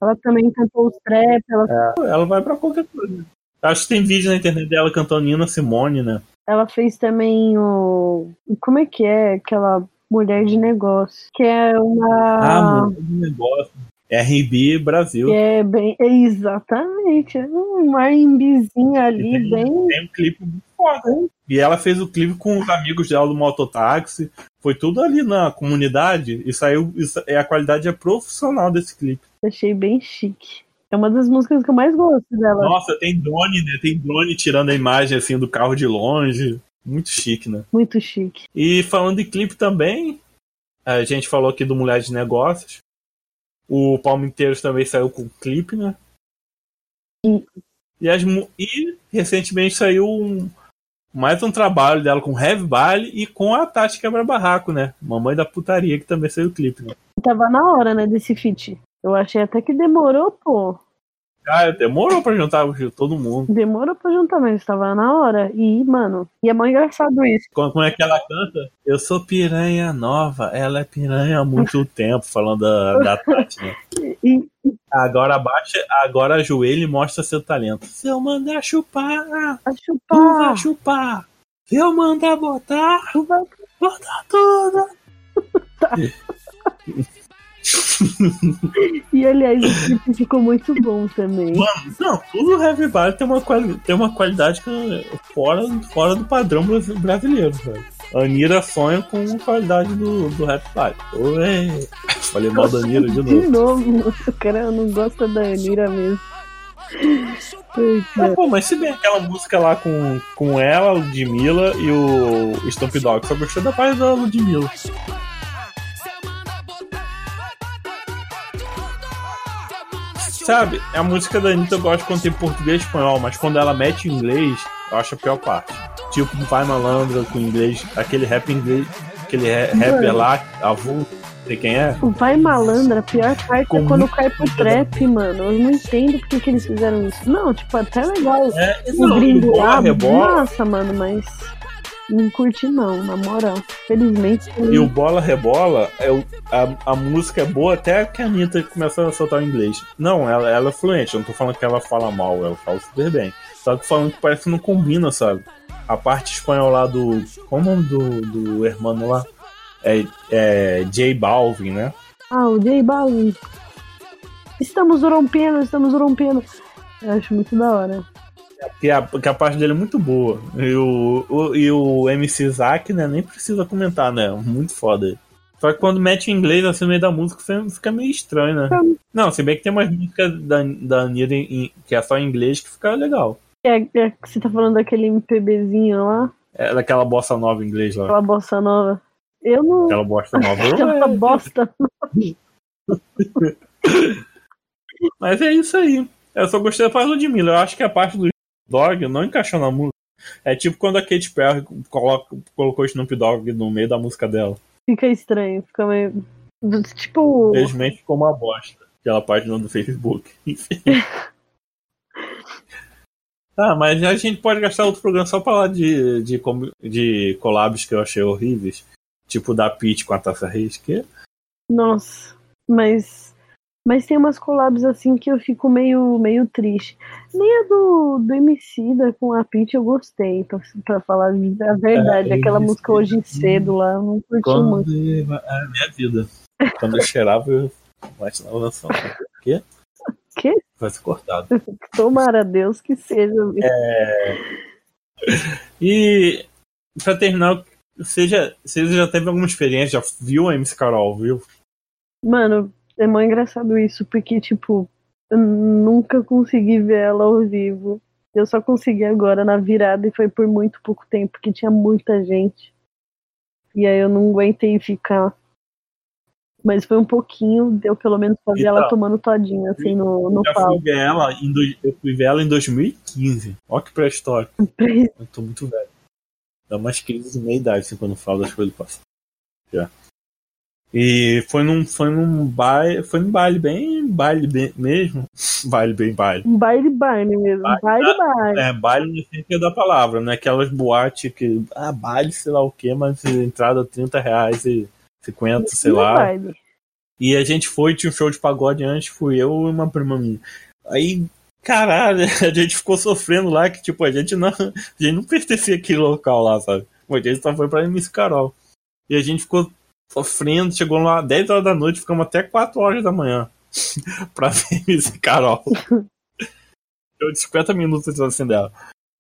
Ela também cantou os trap, ela, É, ela vai pra qualquer coisa. Acho que tem vídeo na internet dela cantando Nina Simone, né? ela fez também o. Como é que é aquela mulher de negócio? Que é uma. Ah, muito negócio. RB Brasil. é bem. é exatamente. é Um R&Bzinho ali, Tem- bem. Tem um clipe muito foda. E ela fez o clipe com os amigos dela do mototáxi. Foi tudo ali na comunidade. E saiu. Isso, é, a qualidade é profissional desse clipe. Achei bem chique. É uma das músicas que eu mais gosto dela. Nossa, tem drone, né? Tem drone tirando a imagem assim do carro de longe. Muito chique, né? Muito chique. E falando de clipe também, a gente falou aqui do Mulher de Negócios. O Palmiteiros também saiu com clipe, né? E, as, mu- e recentemente saiu um- mais um trabalho dela com Heavy Baile e com a Tati Quebra Barraco, né? Mamãe da Putaria, que também saiu o clipe, né? Tava na hora, né, desse feat. Eu achei até que demorou, pô. Ah, demorou pra juntar todo mundo. Demorou pra juntar, mas tava na hora. E, mano, e é mó engraçado isso. Como é que ela canta? Eu sou piranha nova, ela é piranha há muito tempo, falando da, da Tati, né? E, Agora abaixa, agora ajoelha e mostra seu talento. Se eu mandar chupar, a tu chupar. vai chupar. Se eu mandar botar, Tu vai- botar tudo. E aliás, o clipe ficou muito bom também. Mano, não, tudo Heavy Valley tem uma, quali tem uma qualidade que é fora, fora do padrão brasi- brasileiro, velho. A Anira sonha com a qualidade do, do Rap Valley. Oi. Falei mal da Anira de De novo. novo, o cara não gosta da Anira mesmo. Cara. pô, mas se bem aquela música lá com, com ela, Ludmilla e o Stomp Dog, só gostei da parte da Ludmilla. Sabe, a música da Anitta eu gosto quando tem português e espanhol, mas quando ela mete em inglês, eu acho a pior parte. Tipo, Vai Malandra com inglês, aquele rap inglês, aquele ra- rapper lá, avulso, sei quem é? O Vai Malandra, a pior parte Com é quando cai pro trap, mano. Eu não entendo porque que eles fizeram isso. Não, tipo, até legal. É, O gringo lá, rebola. massa, mano, mas não curti não, na moral. Felizmente. E o Bola Rebola, é o- a, a música é boa até que a Anitta começou a soltar o inglês. Não, ela, ela é fluente, eu não tô falando que ela fala mal, ela fala super bem. Só que falando que parece que não combina, sabe? A parte espanhol lá do. Qual o nome do, do hermano lá? É, é J Balvin, né? Ah, o J Balvin. Estamos rompendo, estamos rompendo. Eu acho muito da hora. Que a, que a parte dele é muito boa. E o, o, e o MC Zack, né? Nem precisa comentar, né? Muito foda. Só que quando mete em inglês assim no meio da música fica- fica meio estranho, né? Não, se bem que tem umas músicas da, da Anitta que é só em inglês que fica legal. É, é você tá falando daquele MPBzinho lá, É daquela bossa nova em inglês lá. aquela bossa nova. Eu não. Aquela bosta nova. Aquela bosta. Mas é isso aí. Eu só gostei da parte do Ludmilla. Eu acho que a parte do Dog não encaixou na música. É tipo quando a Katy Perry coloca, colocou o Snoop Dogg no meio da música dela. Fica estranho, fica meio. Tipo. Infelizmente ficou uma bosta. Aquela página do Facebook. Enfim. Tá, mas a gente pode gastar outro programa só pra falar de, de, de collabs que eu achei horríveis. Tipo da Peach com a Taça Reis, que Nossa, mas. Mas tem umas collabs assim que eu fico meio, meio triste. Nem a do, do Emicida com a Pitty eu gostei, pra, pra falar a verdade. É, Aquela música hoje cedo lá, eu não curti muito. é a minha vida. Quando eu cheirava, eu imaginava lançando. O quê? Que? Vai ser cortado. Tomara a Deus que seja. É... E pra terminar, você já, você já teve alguma experiência? Já viu a MC Carol, viu? Mano, é muito engraçado isso, porque, tipo, eu nunca consegui ver ela ao vivo. Eu só consegui agora na virada e foi por muito pouco tempo, porque tinha muita gente. E aí eu não aguentei ficar. Mas foi um pouquinho, deu pelo menos pra ver Então, ela tomando todinha, assim, no, no já fui palco. ver ela em, dois- eu fui ver ela em 2015. Ó que pré-histórico. Eu tô muito velho. Dá umas crises de meia idade assim, quando eu falo das coisas do passado. Já. E foi num, foi num baile. Foi num baile bem. Baile bem, mesmo. Baile bem baile. Um baile baile mesmo, um baile baile. É, baile no sentido da palavra, né? Aquelas boates que. Ah, baile, sei lá o que, mas entrada 30 reais e 50, sei E o lá. baile? E a gente foi, tinha um show de pagode antes, fui eu e uma prima minha. Aí, caralho, a gente ficou sofrendo lá, que tipo, a gente não, a gente não pertencia àquele local lá, sabe? A gente só foi pra Miss Carol. E a gente ficou sofrendo, chegou lá 10 horas da noite, ficamos até 4 horas da manhã pra ver Miss Carol. Deu de 50 minutos assim dela.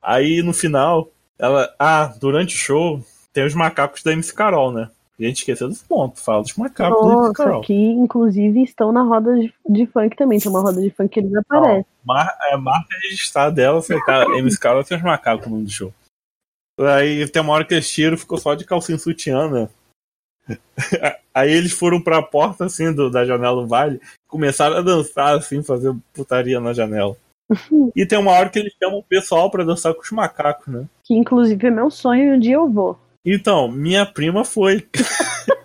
Aí no final, ela. Ah, durante o show, tem os macacos da MC Carol, né? A gente esqueceu desse ponto, fala dos macacos da MC Nossa, Carol. que inclusive estão na roda de, de funk também. Tem uma roda de funk que eles aparecem. Mar é, marca registrada dela, foi cara, MC Carol tem os macacos no show. Aí tem uma hora que eles tiram, ficou só de calcinha sutiã, né? Aí eles foram pra porta, assim, do, da janela do vale, começaram a dançar, assim, fazer putaria na janela. E tem uma hora que eles chamam o pessoal pra dançar com os macacos, né? Que inclusive é meu sonho e um dia eu vou. Então, minha prima foi.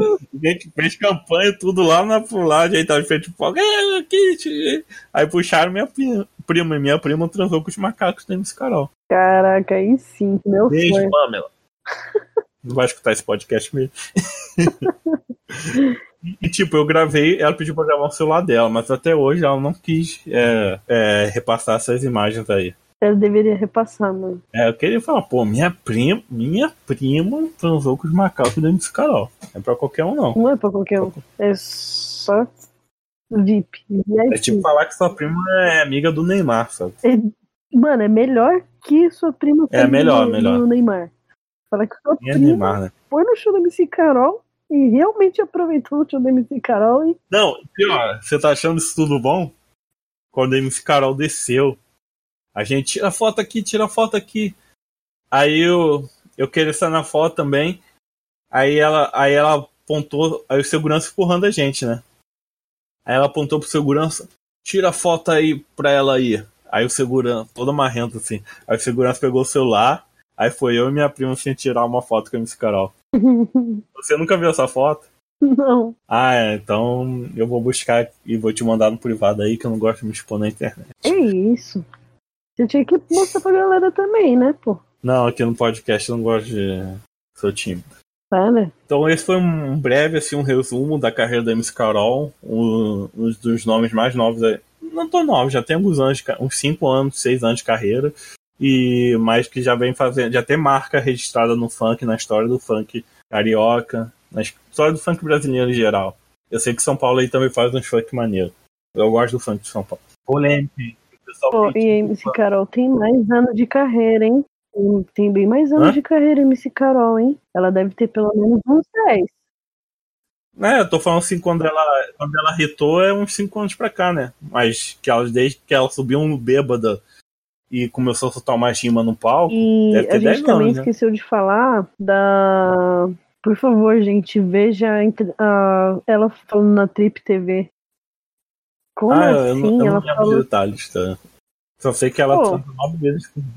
A gente fez campanha, tudo lá na lá, a gente tava de frente pro palco. "É, aqui, tchê." Aí puxaram minha prima, prima, e minha prima transou com os macacos da MC Carol. Caraca, aí sim, meu Beijo, sonho. Pamela. Não vai escutar esse podcast mesmo. E tipo, eu gravei, ela pediu pra gravar o celular dela, mas até hoje ela não quis é, é, repassar essas imagens aí. Eu deveria repassar, mano. É, eu queria falar, pô, minha prima, minha prima transou com os macacos MC Carol. Não é pra qualquer um, não. Não é pra qualquer um. É só VIP. É tipo falar que sua prima é amiga do Neymar, sabe? É- Mano, é melhor que sua prima É melhor, melhor. no Neymar. Fala que sua prima né? foi no show da MC Carol e realmente aproveitou o show da MC Carol e Não, pior, você tá achando isso tudo bom? Quando a MC Carol desceu, a gente tira foto aqui, tira foto aqui. Aí eu, eu queria estar na foto também. Aí ela, aí ela apontou, aí o segurança empurrando a gente, né? Aí ela apontou pro segurança, tira a foto aí pra ela ir. Aí o segurança, toda marrenta assim. Aí o segurança pegou o celular, aí foi eu e minha prima assim tirar uma foto com a MC Carol. Você nunca viu essa foto? não. Ah, é, então eu vou buscar e vou te mandar no privado aí, que eu não gosto de me expor na internet. É isso. Você tinha que mostrar pra galera também, né, pô? Não, aqui no podcast eu não gosto de. Sou tímido. Para. Então esse foi um breve, assim, um resumo da carreira da MC Carol, um, um dos nomes mais novos aí. Não tão novos, já tem alguns anos, uns 5 anos, 6 anos de carreira. E mais que já vem fazendo, já tem marca registrada no funk, na história do funk carioca, na história do funk brasileiro em geral. Eu sei que São Paulo aí também faz uns funk maneiro. Eu gosto do funk de São Paulo. Polêmica. hein? O pessoal Pô, e MC funk. Carol tem mais anos de carreira, hein? Tem- Tem bem mais anos Hã? de carreira, MC Carol, hein? Ela deve ter pelo menos uns 10. É, eu tô falando assim, quando ela, quando ela hitou é uns 5 anos pra cá, né? Mas que ela, desde que ela subiu um bêbada e começou a soltar uma rima no palco, E deve ter a 10 gente também anos, né? esqueceu de falar da. Por favor, gente, veja a ela falando na Trip TV. Como ah, eu, assim? não- eu não ela, lembro falou, de detalhes, tá? Só sei que ela Pô.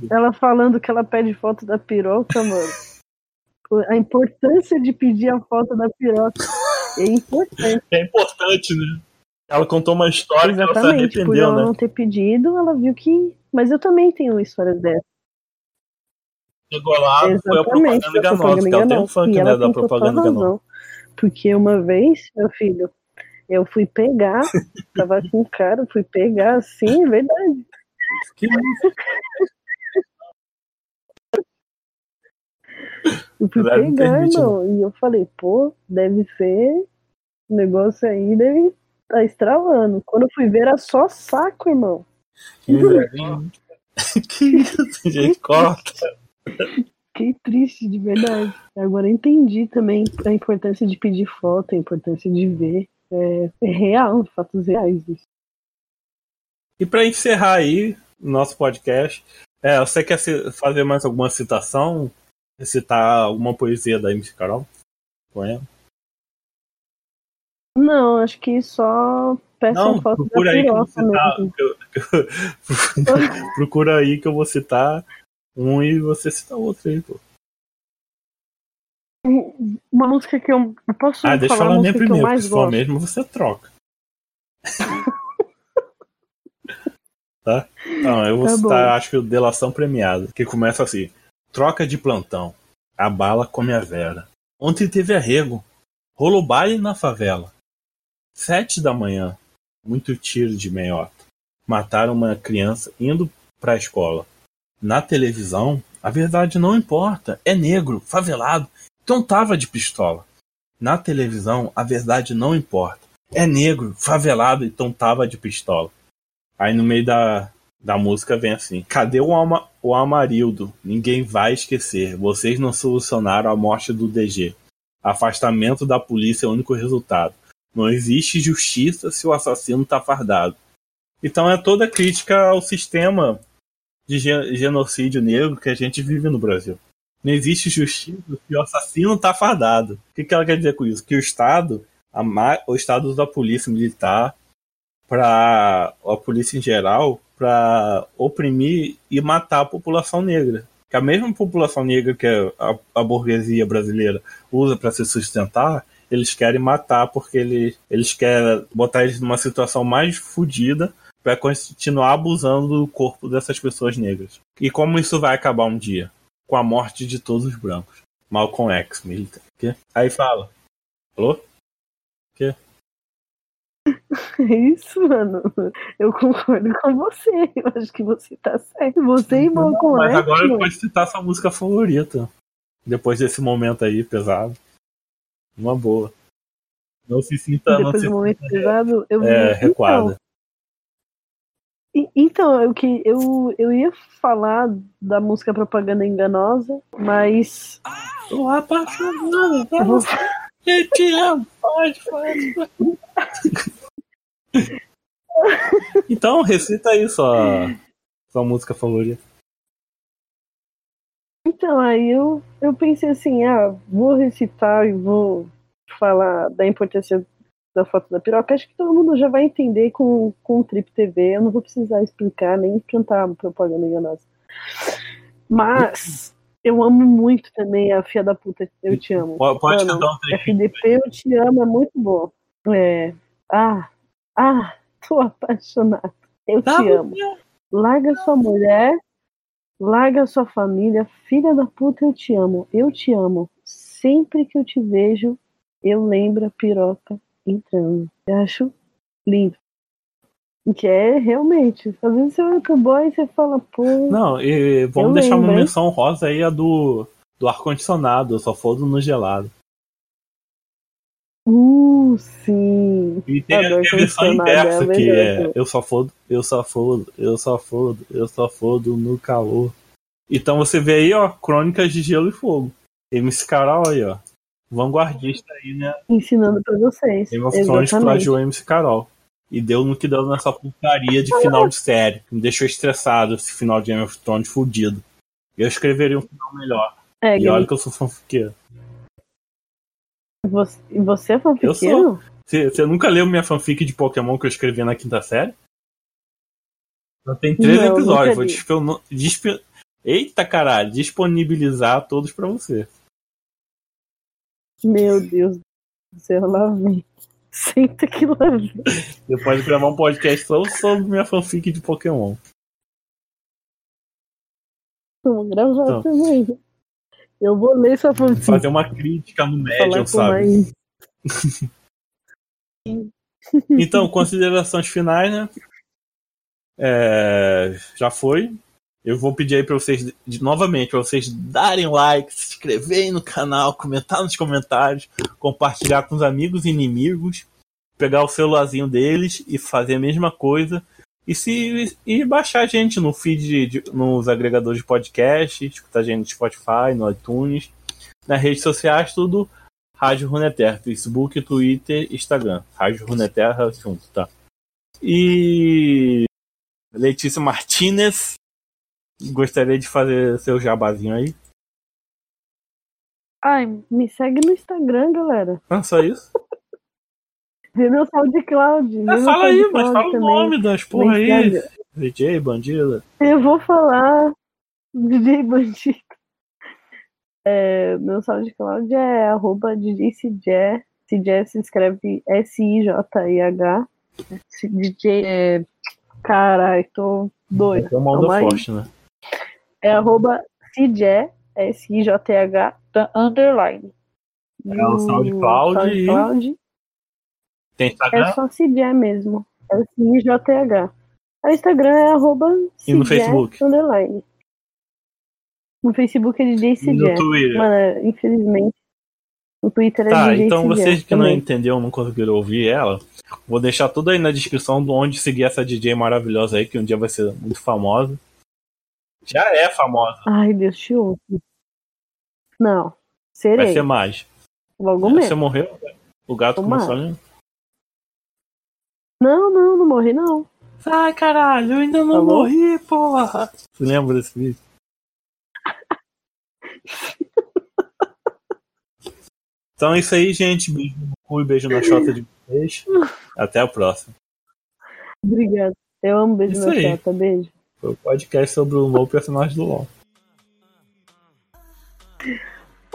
ela falando que ela pede foto da piroca, mano. A importância de pedir a foto da piroca. É importante. É importante, né? Ela contou uma história que ela se Exatamente. Por arrependeu, ela né? não ter pedido, ela viu que. Mas eu também tenho histórias dessas. Chegou lá, foi a Exatamente. propaganda foi a enganosa, que ela tem um funk, né, da propaganda enganosa. Porque uma vez, meu filho, eu fui pegar, tava com cara, fui pegar assim, é verdade. Que Eu fui não pegar, irmão. E eu falei, pô, deve ser. O negócio aí deve tá estralando. Quando eu fui ver, era só saco, irmão. Que isso, gente, corta. Fiquei triste, de verdade. Agora entendi também a importância de pedir foto, a importância de ver. É, é real, fatos reais isso. E pra encerrar aí o nosso podcast, é, você quer ci- fazer mais alguma citação? Citar alguma poesia da MC Carol? Poema? Não, acho que só peça Não, foto da procura aí que eu vou piroca citar. mesmo. eu- procura aí que eu vou citar um e você cita outro aí, pô. Uma música que eu. eu posso Ah, deixa eu falar falar a minha música que eu primeiro, mais se for mesmo, você troca. tá? Não, eu vou Tá citar, bom. acho que o Delação Premiada, que começa assim: Troca de plantão, a bala come a vera. Ontem teve arrego, rolo baile na favela. Sete da manhã, muito tiro de meiota. Mataram uma criança indo pra escola. Na televisão, a verdade não importa. É negro, favelado, então tava de pistola. Na televisão, a verdade não importa. É negro, favelado, então tava de pistola. Aí no meio da, da música vem assim: Cadê o, Ama, o Amarildo? Ninguém vai esquecer. Vocês não solucionaram a morte do DG. Afastamento da polícia é o único resultado. Não existe justiça se o assassino tá fardado. Então é toda crítica ao sistema de ge- genocídio negro que a gente vive no Brasil. Não existe justiça se o assassino tá fardado. O que, ela quer dizer com isso? Que o Estado, a o Estado usa a polícia militar para a polícia em geral para oprimir e matar a população negra. Que a mesma população negra que a, a burguesia brasileira usa para se sustentar, eles querem matar porque eles, eles querem botar eles numa situação mais fodida para continuar abusando do corpo dessas pessoas negras. E como isso vai acabar um dia? Com a morte de todos os brancos. Malcolm X, militar. Quê? Aí fala. Alô? Quê? É isso, mano. Eu concordo com você. Eu acho que você tá certo. Você e Malcolm Mas X, agora mano. pode citar sua música favorita. Depois desse momento aí pesado. Uma boa. Não se sinta. Não Depois se do momento pesado, eu é, então, recuada. e- então, eu, que, eu, eu ia falar da música Propaganda Enganosa, mas. Tô apaixonado. Vou- Eu te amo. Pode, pode. então, recita aí sua, sua música favorita. Então, aí eu, eu pensei assim, ah, vou recitar e vou falar da importância da foto da piroca. Acho que todo mundo já vai entender com, com o Trip TV. Eu não vou precisar explicar nem cantar propaganda enganosa. Mas eu amo muito também a Fia da Puta, Eu Te Amo. Pode, Mano, cantar um trechinho. FDP Eu Te Amo é muito bom. É, ah, ah, tô apaixonado. Eu Tá te amo. Larga sua mulher, larga sua família, filha da puta, eu te amo. Eu te amo. Sempre que eu te vejo, eu lembro a piroca entrando. Eu acho lindo. Que é realmente. Às vezes você olha pro boy e você fala, pô. Não, e vamos deixar uma lembro, hein? menção rosa aí, a do, do ar-condicionado. Só fodo no gelado. Uh, sim. E tem, Adoro tem a versão condicionado, inversa, é que é eu só fodo, eu só fodo, eu só fodo, eu só fodo no calor. Então você vê aí, ó, Crônicas de Gelo e Fogo. MC Carol aí, ó. Vanguardista aí, né? Ensinando pra vocês. Game of Thrones plagiou MC Carol. E deu no que deu nessa putaria de final de série. Me deixou estressado esse final de Game of Thrones fudido. Eu escreveria um final melhor. É, e olha que eu sou fanfiqueiro. Você, e você é Eu fanfiqueiro? sou. Você, você nunca leu minha fanfic de Pokémon que eu escrevi na quinta série? Só tem três Não, episódios. Vou li. dispo- disp- Eita caralho, disponibilizar todos pra você. Meu Deus céu, lá vem. Senta que lá vem. Você pode gravar um podcast só sobre minha fanfic de Pokémon. Vamos gravar Então. também. Eu vou ler sua fanfic. Fazer uma crítica no médium, sabe? Então, considerações finais, né? É, já foi. Eu vou pedir aí pra vocês, de- novamente, pra vocês darem like, se inscreverem no canal, comentar nos comentários, compartilhar com os amigos e inimigos, pegar o celularzinho deles e fazer a mesma coisa. E se e baixar a gente no feed, de- nos agregadores de podcast, escutar a gente no Spotify, no iTunes, nas redes sociais, tudo Rádio Runeterra, Facebook, Twitter, Instagram. Rádio Runeterra junto, tá? E Letícia Martinez, gostaria de fazer seu jabazinho aí. Ai, me segue no Instagram, galera. Ah, só isso? Meu SoundCloud. meu fala aí, mas fala o também. nome das porra aí. Instagram. DJ, bandida. Eu vou falar DJ Bandido. É, meu SoundCloud é arroba DJ Cijé. Cijé se escreve S-I-J-I-H. DJ é... Caralho, tô doido. É uma onda Calma aí. forte, né? É arroba Cijé, S-I-J-H, underline. É o SoundCloud e- SoundCloud Tem Instagram é só Cijé mesmo. É S-I-J-H. O Instagram é arroba e no Facebook. underline. No Facebook é DJ Cijé. no Twitter. Mano, é, infelizmente. No Twitter é Tá, DJ então vocês que não também. entenderam, não conseguiram ouvir ela, vou deixar tudo aí na descrição de onde seguir essa DJ maravilhosa aí, que um dia vai ser muito famosa. Já é famosa, Ai, Deus te ouve. Não. vai Serei. ser mais. Logo Você mesmo. morreu? O gato Tomara. começou ali? Não, não, não morri, não. Ai, caralho, eu ainda não Tá morri, porra! Você lembra desse vídeo? então é isso aí, gente. Beijo no cu e beijo na chota de vocês. Até a próxima. Obrigada. Eu amo beijo Isso na aí. chata. Beijo. Foi o podcast sobre o novo personagem do LoL.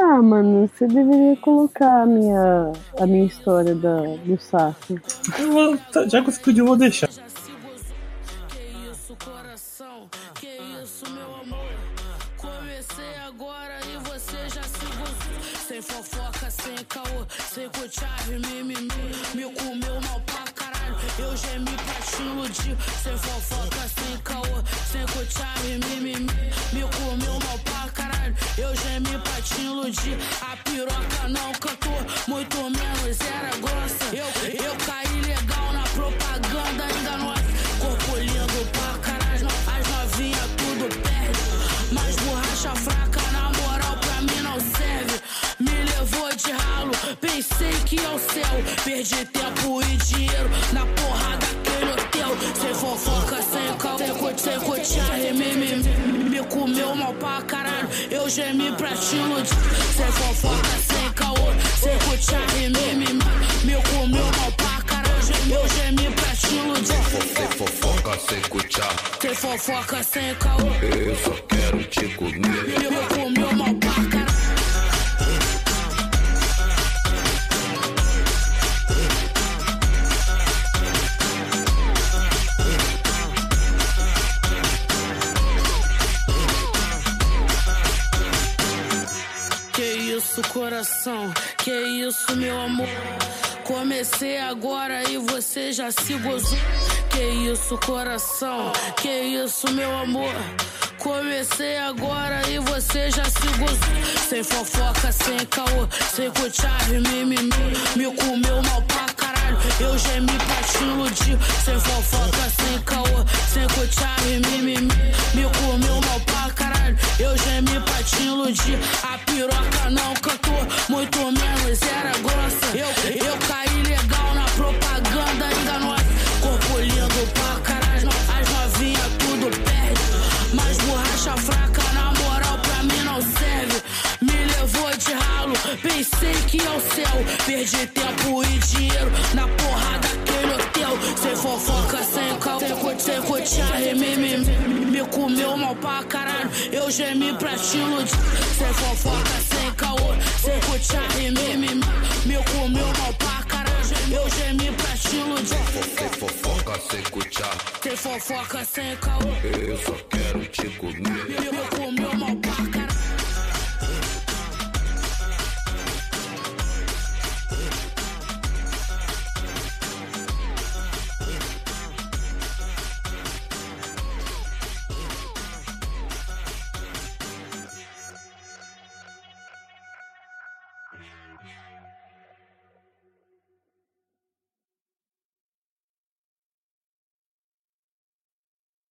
Ah, mano, você deveria colocar a minha, a minha história da, do vou- tá- Já que você pediu, vou deixar. Que isso, coração? Que isso, meu amor? Comecei agora e você já se gostou. Sem fofoca, sem caô, sem cotiarre, mimimi. Me comeu mal pra caralho, eu gemi pra te iludir. Sem fofoca, sem caô, sem cotiarre, mimimi. Me comeu mal pra caralho, eu gemi pra A piroca não cantou, muito menos era grossa. Eu, eu caí legal na propaganda enganosa. Corpo lindo pra caralho, as novinhas tudo perde. Mas borracha fraca, na moral, pra mim não serve. Me levou de ralo, pensei que é o céu. Perdi tempo e dinheiro na porra daquele hotel. Sem fofoca, sem cal, sem co- sem cotiarre, mimimi. Me comeu mal pra caralho, eu gemi pra te iludir. Sem fofoca, sem caô, sem cotiarre, mimimi. Me comeu mal pra caralho, eu gemi pra te iludir. Sem fofoca, sem cuchar. Sem fofoca, sem caô. Eu só quero te comer. Me comeu mal coração? Que isso, meu amor? Comecei agora e você já se gozou. Que isso, coração? Que isso, meu amor? Comecei agora e você já se gozou. Sem fofoca, sem caô, sem cotiarre, mimimi. Me comeu mal pra caralho, eu gemi pra te iludir. Sem fofoca, sem caô, sem cotiarre, mimimi. Me comeu mal pra caralho, eu gemi pra te iludir. A piroca não cantou, muito menos era grossa. Eu, eu caí legal na propaganda enganosa. Corpo lindo pra caralho, as novinhas tudo perde. Mas borracha fraca, na moral, pra mim não serve. Me levou de ralo, pensei que é o céu. Perdi tempo e dinheiro na porra daquele hotel. Sem fofoca, sem cal, sem co- sem cotiarre, mimimi. Me comeu mal pra caralho, eu gemi pra te iludir. Sem fofoca, sem caô, sem cotiarre, mimimi. Me comeu mal pra caralho, eu gemi pra te iludir. Tem fofoca sem cuchar. Tem fofoca sem caô. Eu só quero te comer. Me comeu mal